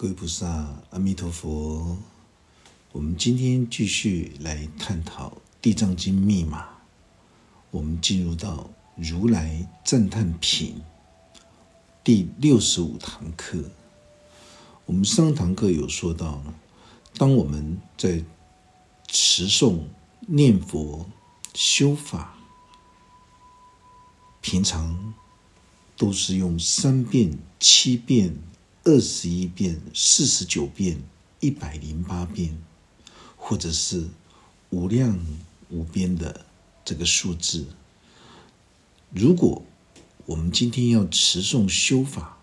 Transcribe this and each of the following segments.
各位菩萨，阿弥陀佛。我们今天继续来探讨《地藏经》密码。我们进入到如来赞叹品第六十五堂课。我们上堂课有说到，当我们在持诵、念佛、修法，平常都是用三遍、七遍。二十一遍、四十九遍、一百零八遍，或者是无量无边的这个数字。如果我们今天要持诵修法，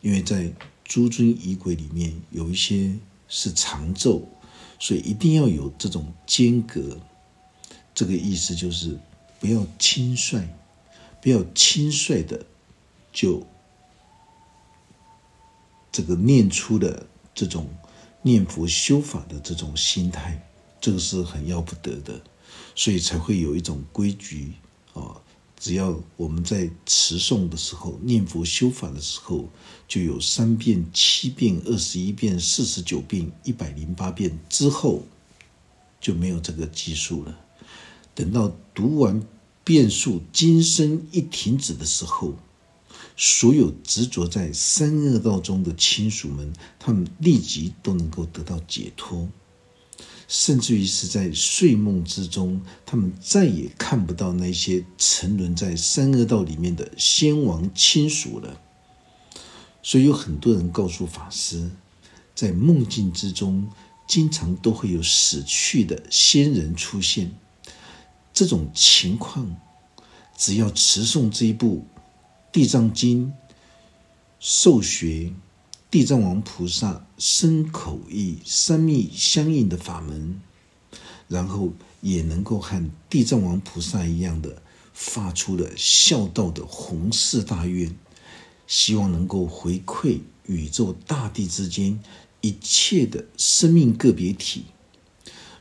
因为在诸尊仪轨里面有一些是长咒，所以一定要有这种间隔。这个意思就是不要轻率，不要轻率的就。这个念出的这种念佛修法的这种心态，这个是很要不得的，所以才会有一种规矩啊。只要我们在持诵的时候、念佛修法的时候，就有三遍、七遍、二十一遍、四十九遍、一百零八遍之后，就没有这个计数了。等到读完遍数，今生一停止的时候。所有执着在三恶道中的亲属们，他们立即都能够得到解脱，甚至于是在睡梦之中，他们再也看不到那些沉沦在三恶道里面的先王亲属了。所以有很多人告诉法师，在梦境之中，经常都会有死去的先人出现。这种情况，只要持诵这一部。地藏经受学地藏王菩萨身口意三密相应的法门，然后也能够和地藏王菩萨一样的发出了孝道的弘誓大愿，希望能够回馈宇宙大地之间一切的生命个别体。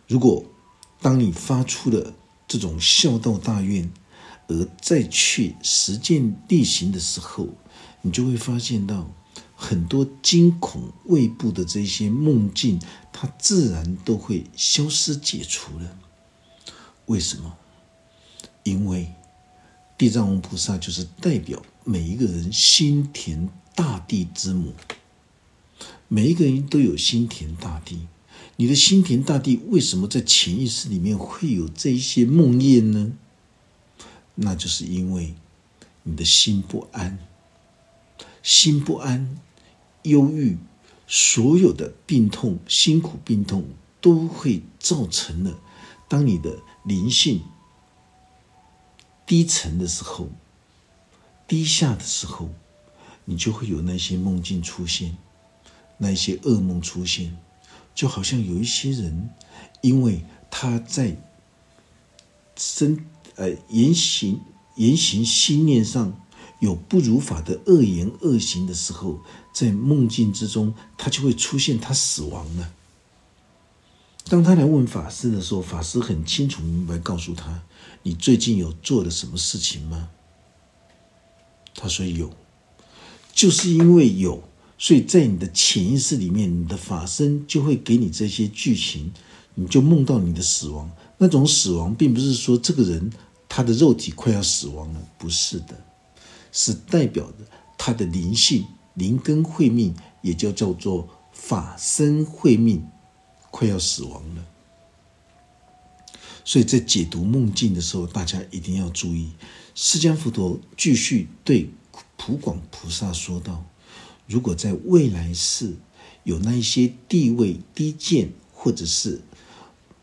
如果当你发出了这种孝道大愿，而再去实践力行的时候，你就会发现到很多惊恐未怖的这些梦境，它自然都会消失解除了。为什么？因为地藏王菩萨就是代表每一个人心田大地之母，每一个人都有心田大地。你的心田大地为什么在潜意识里面会有这一些梦魇呢？那就是因为你的心不安，心不安、忧郁，所有的病痛、辛苦、病痛都会造成了。当你的灵性低沉的时候、低下的时候，你就会有那些梦境出现，那些噩梦出现，就好像有一些人，因为他在身。呃，言行言行心念上有不如法的恶言恶行的时候，在梦境之中，他就会出现他死亡了。当他来问法师的时候，法师很清楚明白告诉他：“你最近有做了什么事情吗？”他说：“有。”就是因为有，所以在你的潜意识里面，你的法身就会给你这些剧情，你就梦到你的死亡。那种死亡，并不是说这个人。他的肉体快要死亡了，不是的，是代表着他的灵性灵根慧命，也就叫做法身慧命，快要死亡了。所以在解读梦境的时候，大家一定要注意。释迦佛陀继续对普广菩萨说道：“如果在未来世有那一些地位低贱，或者是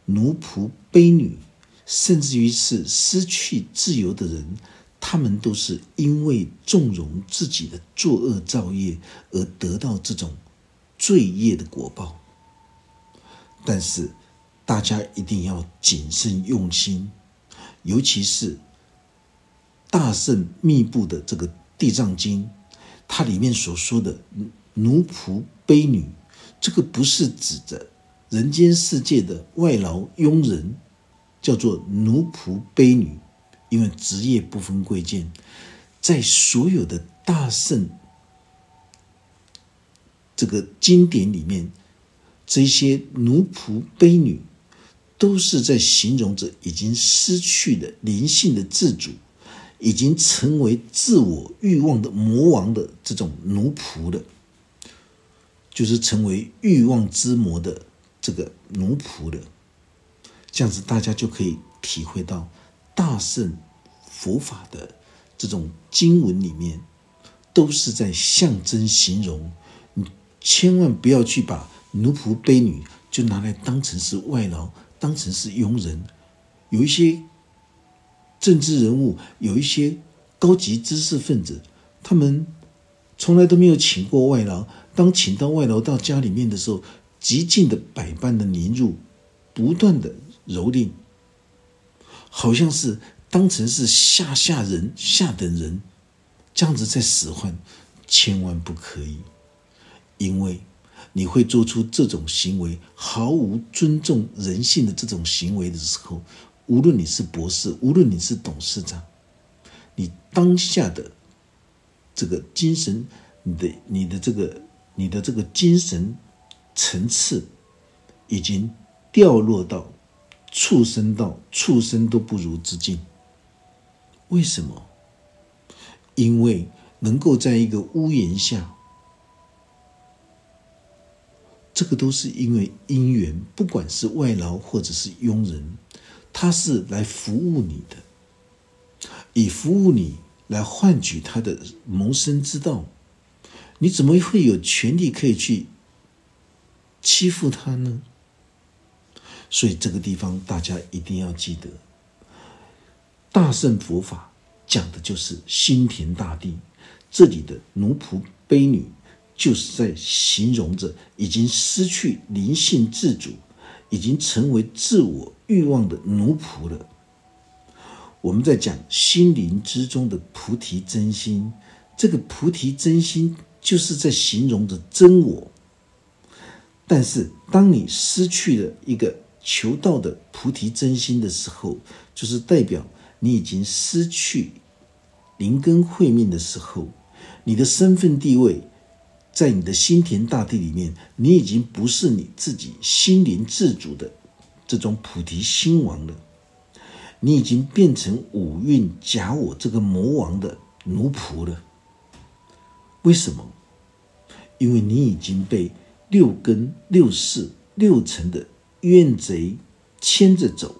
奴仆卑女。”甚至于是失去自由的人，他们都是因为纵容自己的作恶造业而得到这种罪业的果报。但是，大家一定要谨慎用心，尤其是大圣密布的这个《地藏经》，它里面所说的奴仆卑女，这个不是指着人间世界的外劳佣人。叫做奴仆卑女，因为职业不分贵贱，在所有的大圣这个经典里面，这些奴仆卑女，都是在形容着已经失去的灵性的自主，已经成为自我欲望的魔王的这种奴仆的，就是成为欲望之魔的这个奴仆的。这样子，大家就可以体会到大圣佛法的这种经文里面，都是在象征形容。你千万不要去把奴仆卑女就拿来当成是外劳，当成是佣人。有一些政治人物，有一些高级知识分子，他们从来都没有请过外劳。当请到外劳到家里面的时候，极尽的百般的凌辱，不断的。蹂躏，好像是当成是下下人、下等人，这样子在使唤，千万不可以，因为你会做出这种行为，毫无尊重人性的这种行为的时候，无论你是博士，无论你是董事长，你当下的这个精神，你的、你的这个、你的这个精神层次，已经掉落到。畜生道，畜生都不如之境。为什么？因为能够在一个屋檐下，这个都是因为因缘，不管是外劳或者是佣人，他是来服务你的，以服务你来换取他的谋生之道。你怎么会有权利可以去欺负他呢？所以这个地方大家一定要记得，大圣佛法讲的就是心田大地。这里的奴仆卑女，就是在形容着已经失去灵性自主，已经成为自我欲望的奴仆了。我们在讲心灵之中的菩提真心，这个菩提真心就是在形容着真我。但是当你失去了一个。求道的菩提真心的时候，就是代表你已经失去灵根慧命的时候，你的身份地位在你的心田大地里面，你已经不是你自己心灵自主的这种菩提心王了，你已经变成五蕴假我这个魔王的奴仆了。为什么？因为你已经被六根、六识、六尘的。怨贼牵着走，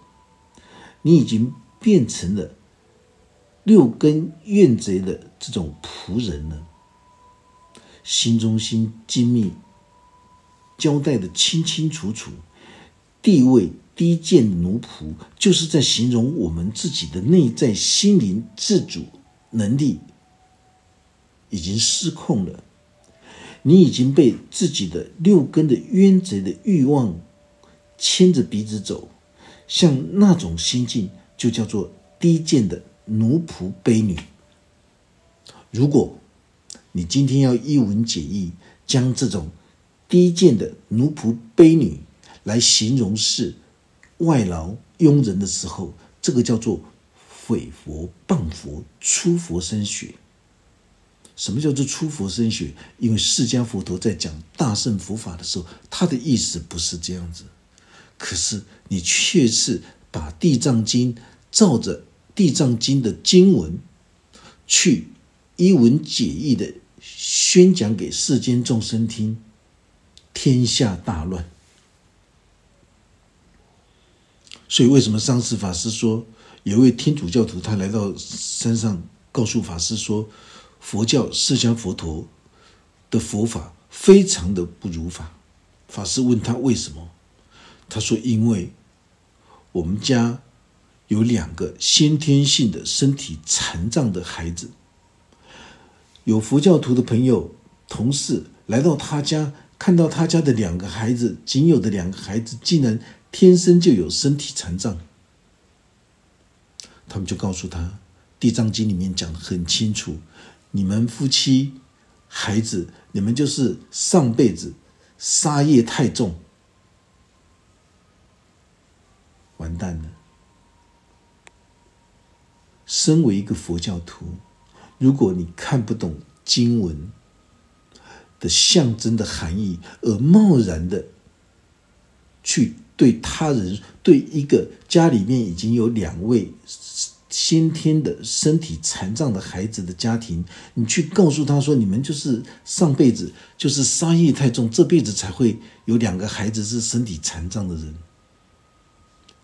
你已经变成了六根怨贼的这种仆人了。心中心精密交代的清清楚楚，地位低贱奴仆，就是在形容我们自己的内在心灵自主能力已经失控了。你已经被自己的六根的冤贼的欲望。牵着鼻子走，像那种心境，就叫做低贱的奴仆卑女。如果你今天要一文解义，将这种低贱的奴仆卑女来形容是外劳佣人的时候，这个叫做毁佛谤佛、出佛身血。什么叫做出佛身血？因为释迦佛陀在讲大圣佛法的时候，他的意思不是这样子。可是你却是把《地藏经》照着《地藏经》的经文去一文解义的宣讲给世间众生听，天下大乱。所以，为什么上次法师说有位天主教徒他来到山上告诉法师说，佛教释迦佛陀的佛法非常的不如法？法师问他为什么？他说：“因为我们家有两个先天性的身体残障的孩子，有佛教徒的朋友、同事来到他家，看到他家的两个孩子，仅有的两个孩子竟然天生就有身体残障，他们就告诉他，《地藏经》里面讲的很清楚，你们夫妻、孩子，你们就是上辈子杀业太重。”完蛋了！身为一个佛教徒，如果你看不懂经文，的象征的含义，而贸然的去对他人、对一个家里面已经有两位先天的身体残障的孩子的家庭，你去告诉他说：“你们就是上辈子就是杀业太重，这辈子才会有两个孩子是身体残障的人。”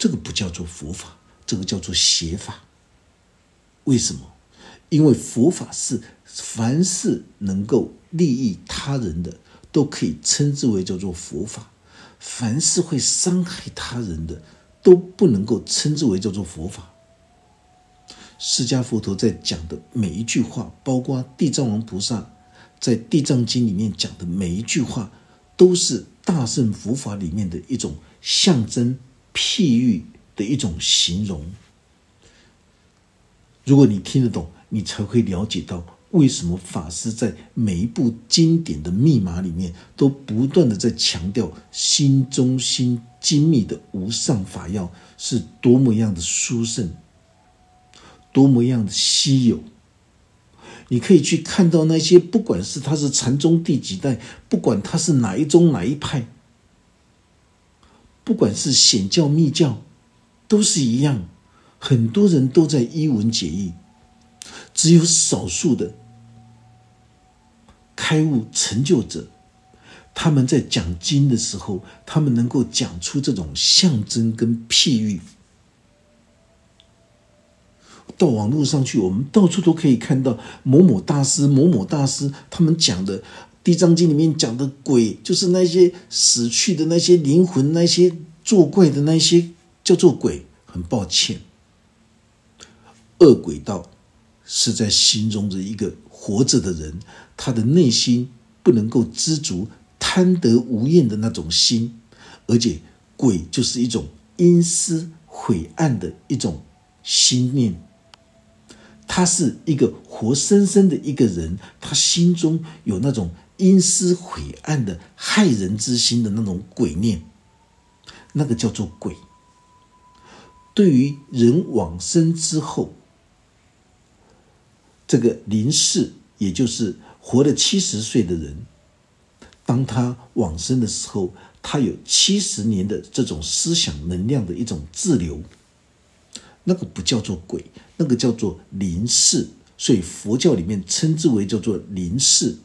这个不叫做佛法，这个叫做邪法。为什么？因为佛法是凡是能够利益他人的，都可以称之为叫做佛法；凡是会伤害他人的，都不能够称之为叫做佛法。释迦佛陀在讲的每一句话，包括地藏王菩萨在《地藏经》里面讲的每一句话，都是大乘佛法里面的一种象征。譬喻的一种形容，如果你听得懂，你才会了解到为什么法师在每一部经典的密码里面都不断的在强调心中心精密的无上法药是多么样的殊胜，多么样的稀有。你可以去看到那些，不管是他是禅宗第几代，不管他是哪一宗哪一派。不管是显教密教，都是一样，很多人都在一文解义，只有少数的开悟成就者，他们在讲经的时候，他们能够讲出这种象征跟譬喻。到网络上去，我们到处都可以看到某某大师、某某大师他们讲的。《地藏经》里面讲的鬼，就是那些死去的那些灵魂，那些作怪的那些叫做鬼。很抱歉，恶鬼道是在心中的一个活着的人，他的内心不能够知足、贪得无厌的那种心，而且鬼就是一种阴私晦暗的一种心念。他是一个活生生的一个人，他心中有那种。阴私晦暗的害人之心的那种鬼念，那个叫做鬼。对于人往生之后，这个临世，也就是活了七十岁的人，当他往生的时候，他有七十年的这种思想能量的一种滞留，那个不叫做鬼，那个叫做临世。所以佛教里面称之为叫做临世。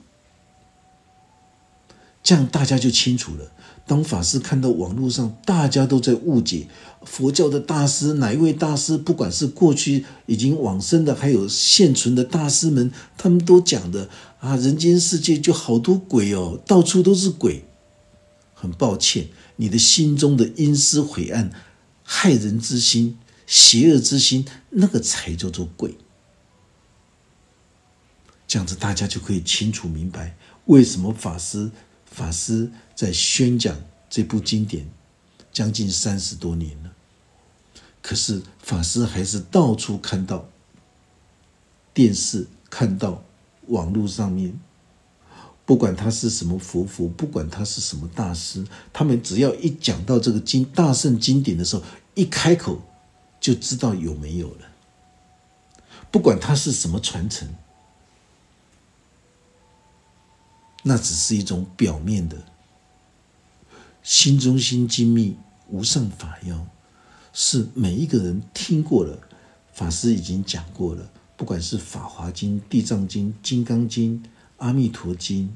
这样大家就清楚了。当法师看到网络上大家都在误解佛教的大师，哪一位大师，不管是过去已经往生的，还有现存的大师们，他们都讲的啊，人间世界就好多鬼哦，到处都是鬼。很抱歉，你的心中的阴私晦暗、害人之心、邪恶之心，那个才叫做鬼。这样子大家就可以清楚明白，为什么法师。法师在宣讲这部经典将近三十多年了，可是法师还是到处看到电视，看到网络上面，不管他是什么佛佛，不管他是什么大师，他们只要一讲到这个经大圣经典的时候，一开口就知道有没有了，不管他是什么传承。那只是一种表面的，心中心精密无上法要，是每一个人听过了，法师已经讲过了。不管是《法华经》《地藏经》《金刚经》《阿弥陀经》，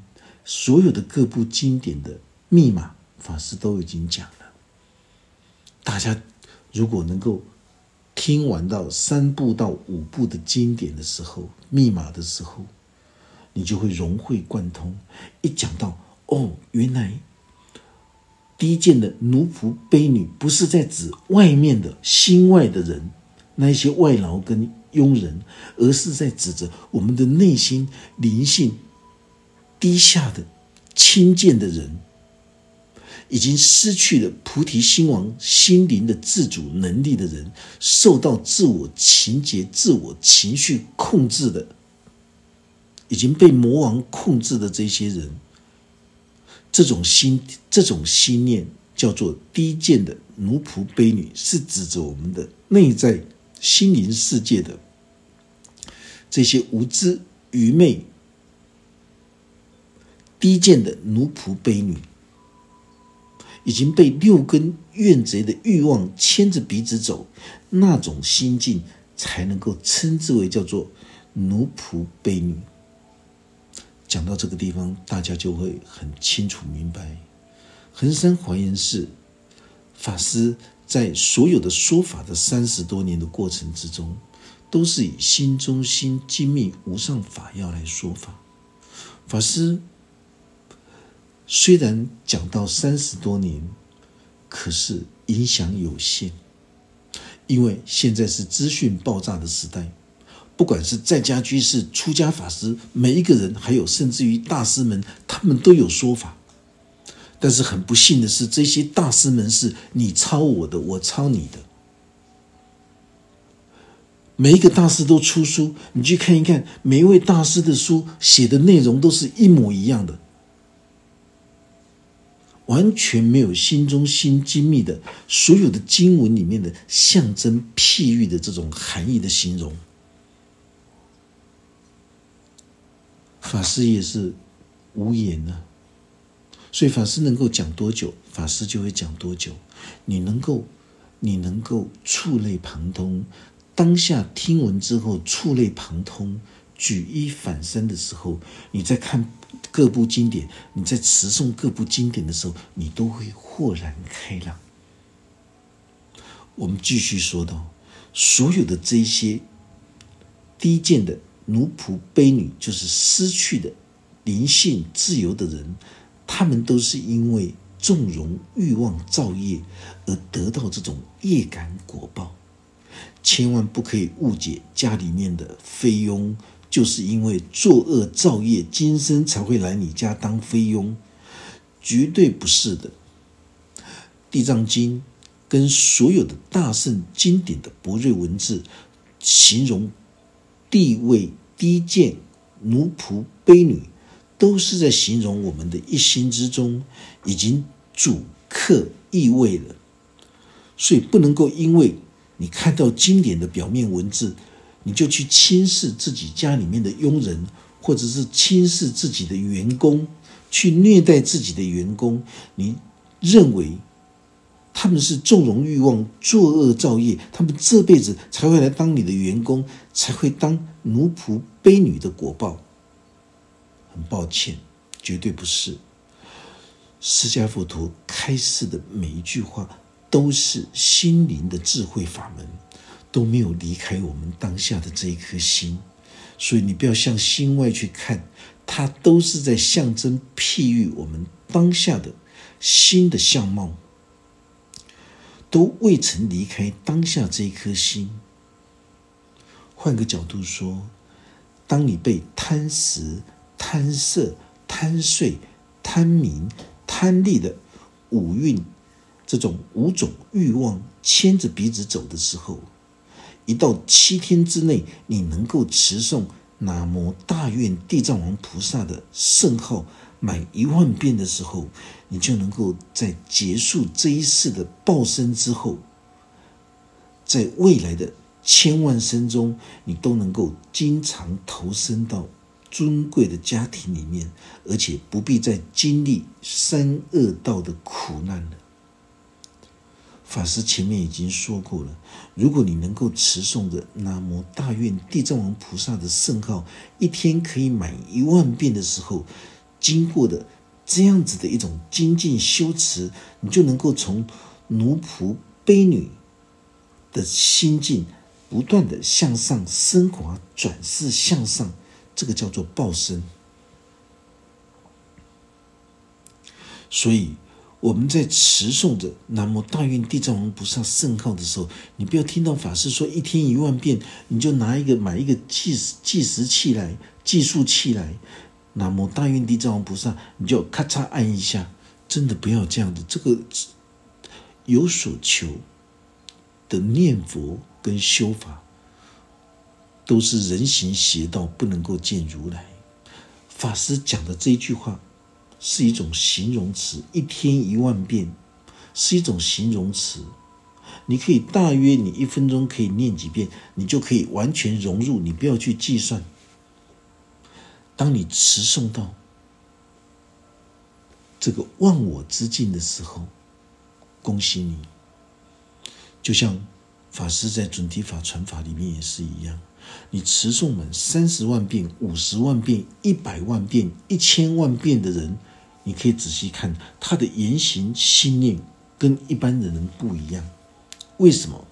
所有的各部经典的密码，法师都已经讲了。大家如果能够听完到三部到五部的经典的时候，密码的时候。你就会融会贯通。一讲到哦，原来低贱的奴仆、卑女，不是在指外面的心外的人，那些外劳跟佣人，而是在指着我们的内心灵性低下的轻贱的人，已经失去了菩提心王心灵的自主能力的人，受到自我情节、自我情绪控制的。已经被魔王控制的这些人，这种心、这种心念叫做低贱的奴仆、卑女，是指着我们的内在心灵世界的这些无知、愚昧、低贱的奴仆卑女，已经被六根怨贼的欲望牵着鼻子走，那种心境才能够称之为叫做奴仆卑女。讲到这个地方，大家就会很清楚明白，恒山华严寺法师在所有的说法的三十多年的过程之中，都是以心中心精密无上法要来说法。法师虽然讲到三十多年，可是影响有限，因为现在是资讯爆炸的时代。不管是在家居士、出家法师，每一个人，还有甚至于大师们，他们都有说法。但是很不幸的是，这些大师们是你抄我的，我抄你的。每一个大师都出书，你去看一看，每一位大师的书写的内容都是一模一样的，完全没有心中心精密的所有的经文里面的象征譬喻的这种含义的形容。法师也是无言啊，所以法师能够讲多久，法师就会讲多久。你能够，你能够触类旁通，当下听闻之后触类旁通，举一反三的时候，你在看各部经典，你在持诵各部经典的时候，你都会豁然开朗。我们继续说到，所有的这些低贱的。奴仆卑女就是失去的灵性自由的人，他们都是因为纵容欲望造业而得到这种业感果报。千万不可以误解家里面的菲佣，就是因为作恶造业，今生才会来你家当菲佣，绝对不是的。地藏经跟所有的大圣经典的博瑞文字形容地位。低贱奴仆卑女，都是在形容我们的一心之中已经主客意味了，所以不能够因为你看到经典的表面文字，你就去轻视自己家里面的佣人，或者是轻视自己的员工，去虐待自己的员工，你认为？他们是纵容欲望、作恶造业，他们这辈子才会来当你的员工，才会当奴仆、卑女的果报。很抱歉，绝对不是。释迦佛陀开示的每一句话，都是心灵的智慧法门，都没有离开我们当下的这一颗心。所以你不要向心外去看，它都是在象征譬喻我们当下的心的相貌。都未曾离开当下这一颗心。换个角度说，当你被贪食、贪色、贪睡、贪名、贪利的五蕴这种五种欲望牵着鼻子走的时候，一到七天之内，你能够持诵南无大愿地藏王菩萨的圣号。满一万遍的时候，你就能够在结束这一世的报生之后，在未来的千万生中，你都能够经常投身到尊贵的家庭里面，而且不必再经历三恶道的苦难了。法师前面已经说过了，如果你能够持诵着南无大愿地藏王菩萨的圣号，一天可以满一万遍的时候。经过的这样子的一种精进修持，你就能够从奴仆卑女的心境不断的向上升华，转世向上，这个叫做报身。所以我们在持诵着南无大愿地藏王菩萨圣号的时候，你不要听到法师说一天一万遍，你就拿一个买一个计时计时器来计数器来。南无大愿地藏王菩萨，你就咔嚓按一下，真的不要这样子。这个有所求的念佛跟修法，都是人行邪道，不能够见如来。法师讲的这一句话，是一种形容词，一天一万遍，是一种形容词。你可以大约你一分钟可以念几遍，你就可以完全融入，你不要去计算。当你持诵到这个忘我之境的时候，恭喜你。就像法师在准提法传法里面也是一样，你持诵满三十万遍、五十万遍、一百万遍、一千万遍的人，你可以仔细看他的言行、心念跟一般的人不一样。为什么？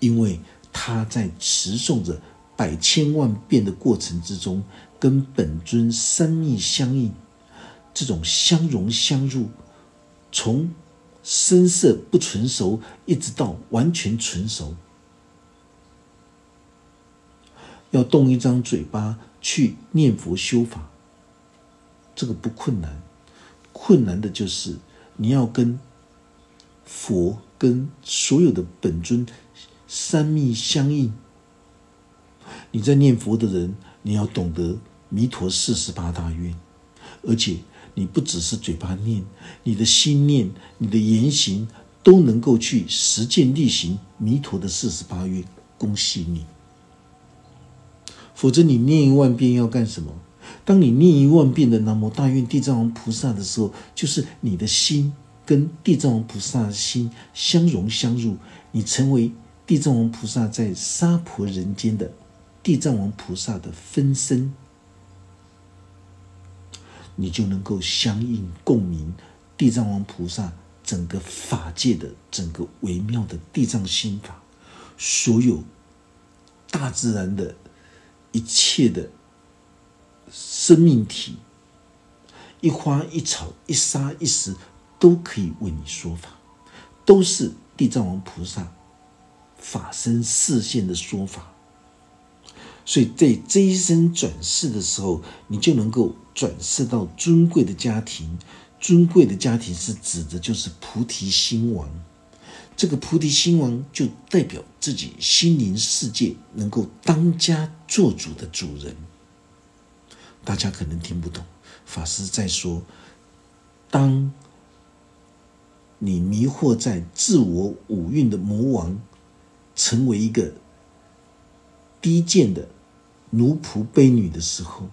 因为他在持诵着百千万遍的过程之中，跟本尊三密相应。这种相融相入，从深色不纯熟，一直到完全纯熟，要动一张嘴巴去念佛修法，这个不困难。困难的就是你要跟佛、跟所有的本尊三密相应。你在念佛的人，你要懂得弥陀四十八大愿，而且。你不只是嘴巴念，你的心念、你的言行都能够去实践力行弥陀的四十八愿，恭喜你。否则你念一万遍要干什么？当你念一万遍的南无大愿地藏王菩萨的时候，就是你的心跟地藏王菩萨的心相融相入，你成为地藏王菩萨在娑婆人间的地藏王菩萨的分身。你就能够相应共鸣地藏王菩萨整个法界的整个微妙的地藏心法，所有大自然的一切的生命体，一花一草一沙一石都可以为你说法，都是地藏王菩萨法身视线的说法。所以在这一生转世的时候，你就能够转世到尊贵的家庭。尊贵的家庭是指的，就是菩提心王。这个菩提心王就代表自己心灵世界能够当家做主的主人。大家可能听不懂，法师在说：当你迷惑在自我五蕴的魔王，成为一个。低贱的奴仆卑女的时候，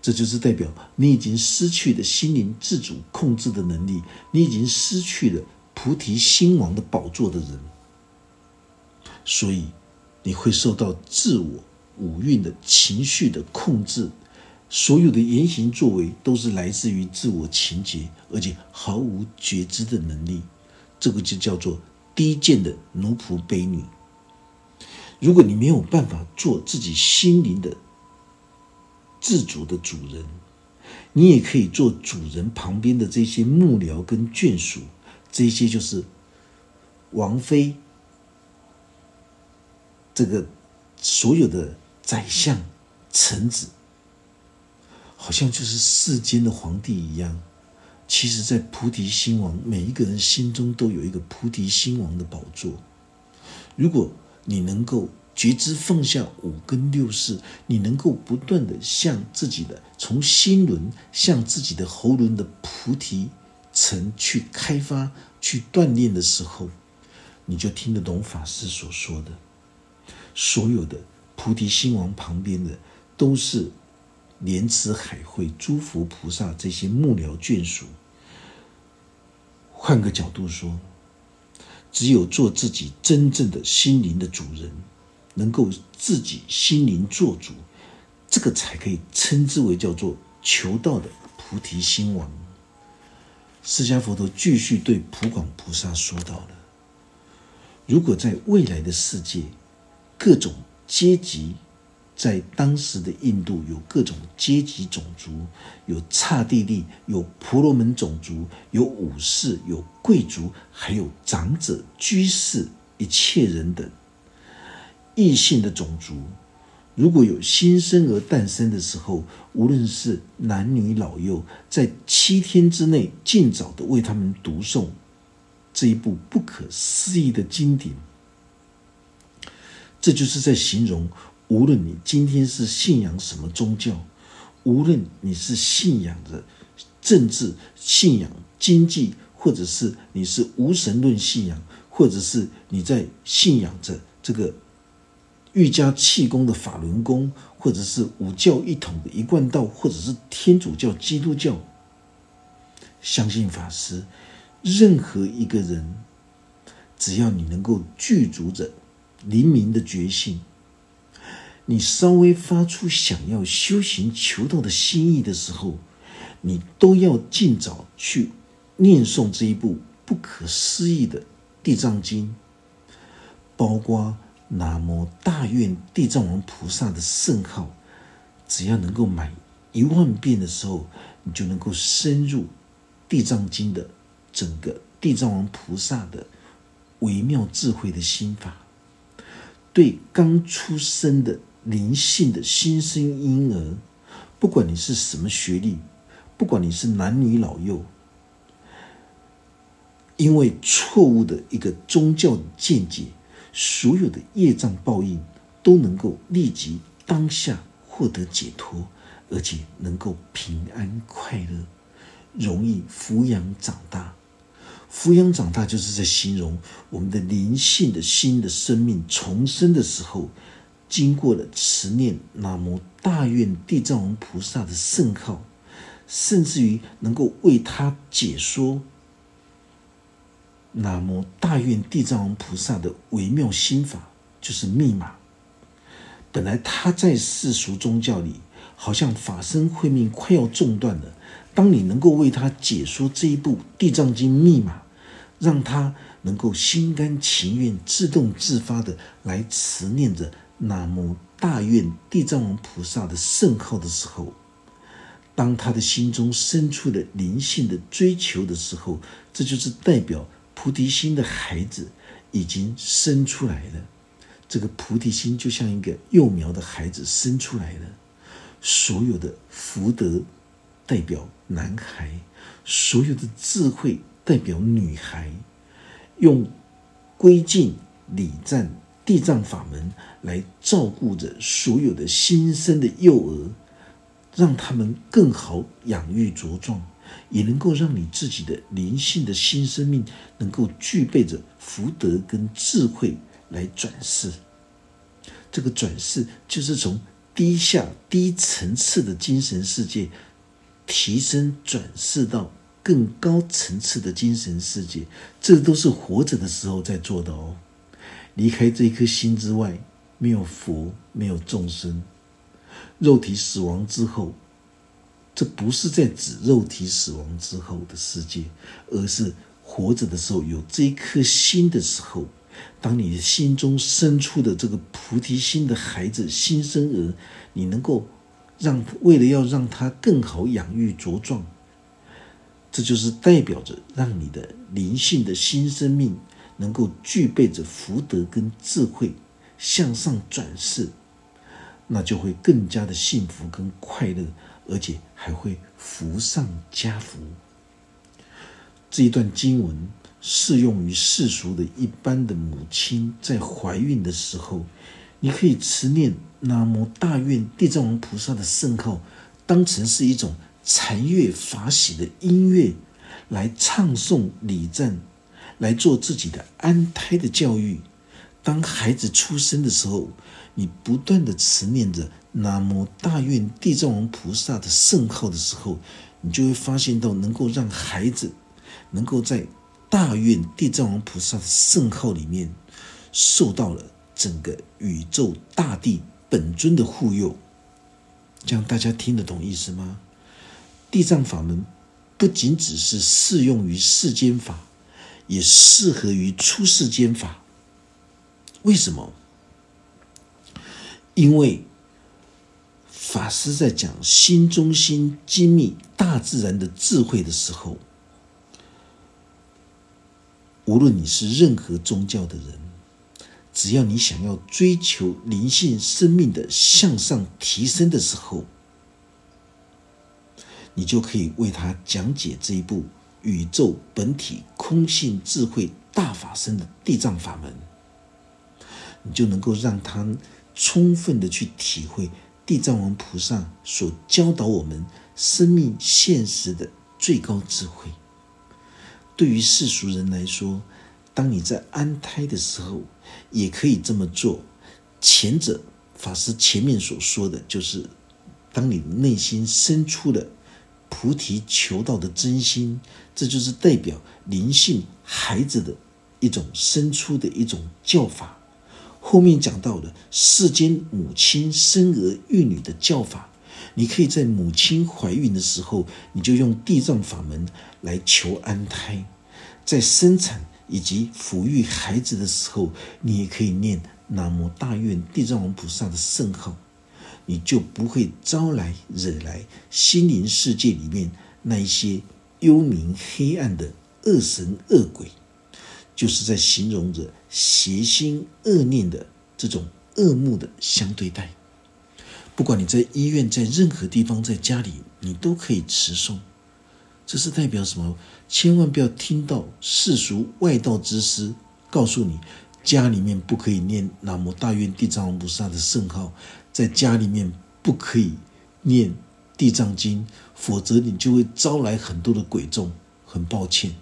这就是代表你已经失去了心灵自主控制的能力，你已经失去了菩提心王的宝座的人，所以你会受到自我五蕴的情绪的控制，所有的言行作为都是来自于自我情结，而且毫无觉知的能力，这个就叫做低贱的奴仆卑女。如果你没有办法做自己心灵的自主的主人，你也可以做主人旁边的这些幕僚跟眷属，这些就是王妃，这个所有的宰相、臣子，好像就是世间的皇帝一样。其实，在菩提心王每一个人心中都有一个菩提心王的宝座。如果你能够觉知放下五根六识，你能够不断的向自己的从心轮向自己的喉轮的菩提层去开发、去锻炼的时候，你就听得懂法师所说的。所有的菩提心王旁边的都是莲池海会诸佛菩萨这些幕僚眷属。换个角度说。只有做自己真正的心灵的主人，能够自己心灵做主，这个才可以称之为叫做求道的菩提心王。释迦佛陀继续对普广菩萨说道了：如果在未来的世界，各种阶级。在当时的印度，有各种阶级种族，有刹帝利，有婆罗门种族，有武士，有贵族，还有长者、居士，一切人等异性的种族。如果有新生儿诞生的时候，无论是男女老幼，在七天之内，尽早的为他们读诵这一部不可思议的经典。这就是在形容。无论你今天是信仰什么宗教，无论你是信仰着政治、信仰经济，或者是你是无神论信仰，或者是你在信仰着这个瑜伽气功的法轮功，或者是五教一统的一贯道，或者是天主教、基督教，相信法师，任何一个人，只要你能够具足着灵明的决心，你稍微发出想要修行求道的心意的时候，你都要尽早去念诵这一部不可思议的《地藏经》，包括南无大愿地藏王菩萨的圣号，只要能够买一万遍的时候，你就能够深入。《地藏经》的整个地藏王菩萨的微妙智慧的心法，对刚出生的灵性的新生婴儿，不管你是什么学历，不管你是男女老幼，因为错误的一个宗教见解，所有的业障报应都能够立即当下获得解脱，而且能够平安快乐。容易抚养长大，抚养长大就是在形容我们的灵性的新的生命重生的时候，经过了持念南无大愿地藏王菩萨的圣号，甚至于能够为他解说南无大愿地藏王菩萨的微妙心法，就是密码。本来他在世俗宗教里，好像法身慧命快要中断了。当你能够为他解说这一部《地藏经》密码，让他能够心甘情愿、自动自发的来持念着南无大愿地藏王菩萨的圣号的时候，当他的心中生出了灵性的追求的时候，这就是代表菩提心的孩子已经生出来了。这个菩提心就像一个幼苗的孩子生出来了，所有的福德。代表男孩，所有的智慧代表女孩，用归敬礼赞地藏法门来照顾着所有的新生的幼儿，让他们更好养育茁壮，也能够让你自己的灵性的新生命能够具备着福德跟智慧来转世。这个转世就是从低下低层次的精神世界。提升转世到更高层次的精神世界，这都是活着的时候在做的哦。离开这一颗心之外，没有佛，没有众生。肉体死亡之后，这不是在指肉体死亡之后的世界，而是活着的时候有这一颗心的时候，当你的心中生出的这个菩提心的孩子新生儿，你能够。让为了要让他更好养育茁壮，这就是代表着让你的灵性的新生命能够具备着福德跟智慧向上转世，那就会更加的幸福跟快乐，而且还会福上加福。这一段经文适用于世俗的一般的母亲在怀孕的时候。你可以持念南无大愿地藏王菩萨的圣号，当成是一种禅悦法喜的音乐，来唱诵礼赞，来做自己的安胎的教育。当孩子出生的时候，你不断的持念着南无大愿地藏王菩萨的圣号的时候，你就会发现到能够让孩子能够在大愿地藏王菩萨的圣号里面受到了。整个宇宙大地本尊的护佑，这样大家听得懂意思吗？地藏法门不仅只是适用于世间法，也适合于出世间法。为什么？因为法师在讲心中心精密大自然的智慧的时候，无论你是任何宗教的人。只要你想要追求灵性生命的向上提升的时候，你就可以为他讲解这一部宇宙本体空性智慧大法身的地藏法门，你就能够让他充分的去体会地藏王菩萨所教导我们生命现实的最高智慧。对于世俗人来说，当你在安胎的时候，也可以这么做。前者法师前面所说的就是，当你内心生出了菩提求道的真心，这就是代表灵性孩子的一种生出的一种叫法。后面讲到的世间母亲生儿育女的叫法，你可以在母亲怀孕的时候，你就用地藏法门来求安胎；在生产以及抚育孩子的时候，你也可以念南无大愿地藏王菩萨的圣号。你就不会招来惹来心灵世界里面那一些幽冥黑暗的恶神恶鬼，就是在形容着邪心恶念的这种恶目的相对待。不管你在医院，在任何地方，在家里，你都可以持诵。这是代表什么？千万不要听到世俗外道之师告诉你，家里面不可以念南无大愿地藏王菩萨的圣号。在家里面不可以念地藏经，否则你就会招来很多的鬼众。很抱歉，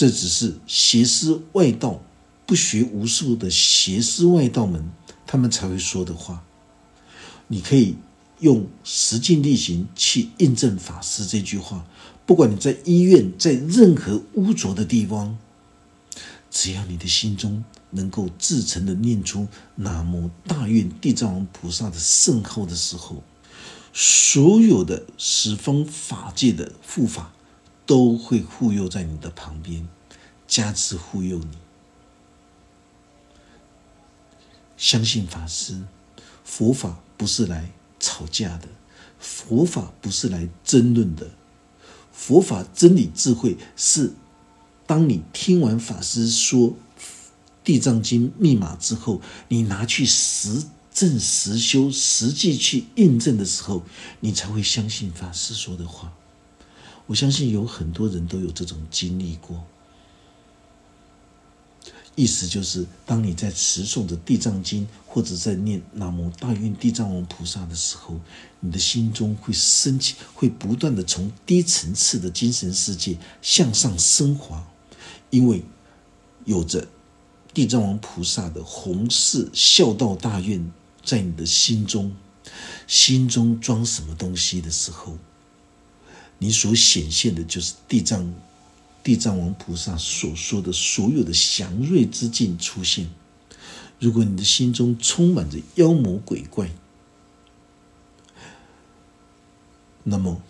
这只是邪师外道不学无术的邪师外道们他们才会说的话。你可以用实践力行去印证法师这句话。不管你在医院，在任何污浊的地方，只要你的心中。能够自诚的念出南无大愿地藏王菩萨的圣号的时候，所有的十方法界的护法都会护佑在你的旁边，加持护佑你。相信法师，佛法不是来吵架的，佛法不是来争论的，佛法真理智慧是当你听完法师说。地藏经密码之后，你拿去实证实修，实际去印证的时候，你才会相信法师说的话。我相信有很多人都有这种经历过。意思就是，当你在持诵着地藏经，或者在念南无大愿地藏王菩萨的时候，你的心中会升起，会不断的从低层次的精神世界向上升华，因为有着。地藏王菩萨的弘誓孝道大愿在你的心中，心中装什么东西的时候，你所显现的就是地藏地藏王菩萨所说的所有的祥瑞之境出现。如果你的心中充满着妖魔鬼怪，那么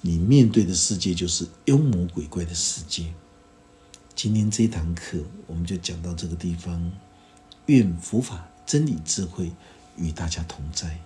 你面对的世界就是妖魔鬼怪的世界。今天这堂课我们就讲到这个地方。愿佛法真理智慧与大家同在。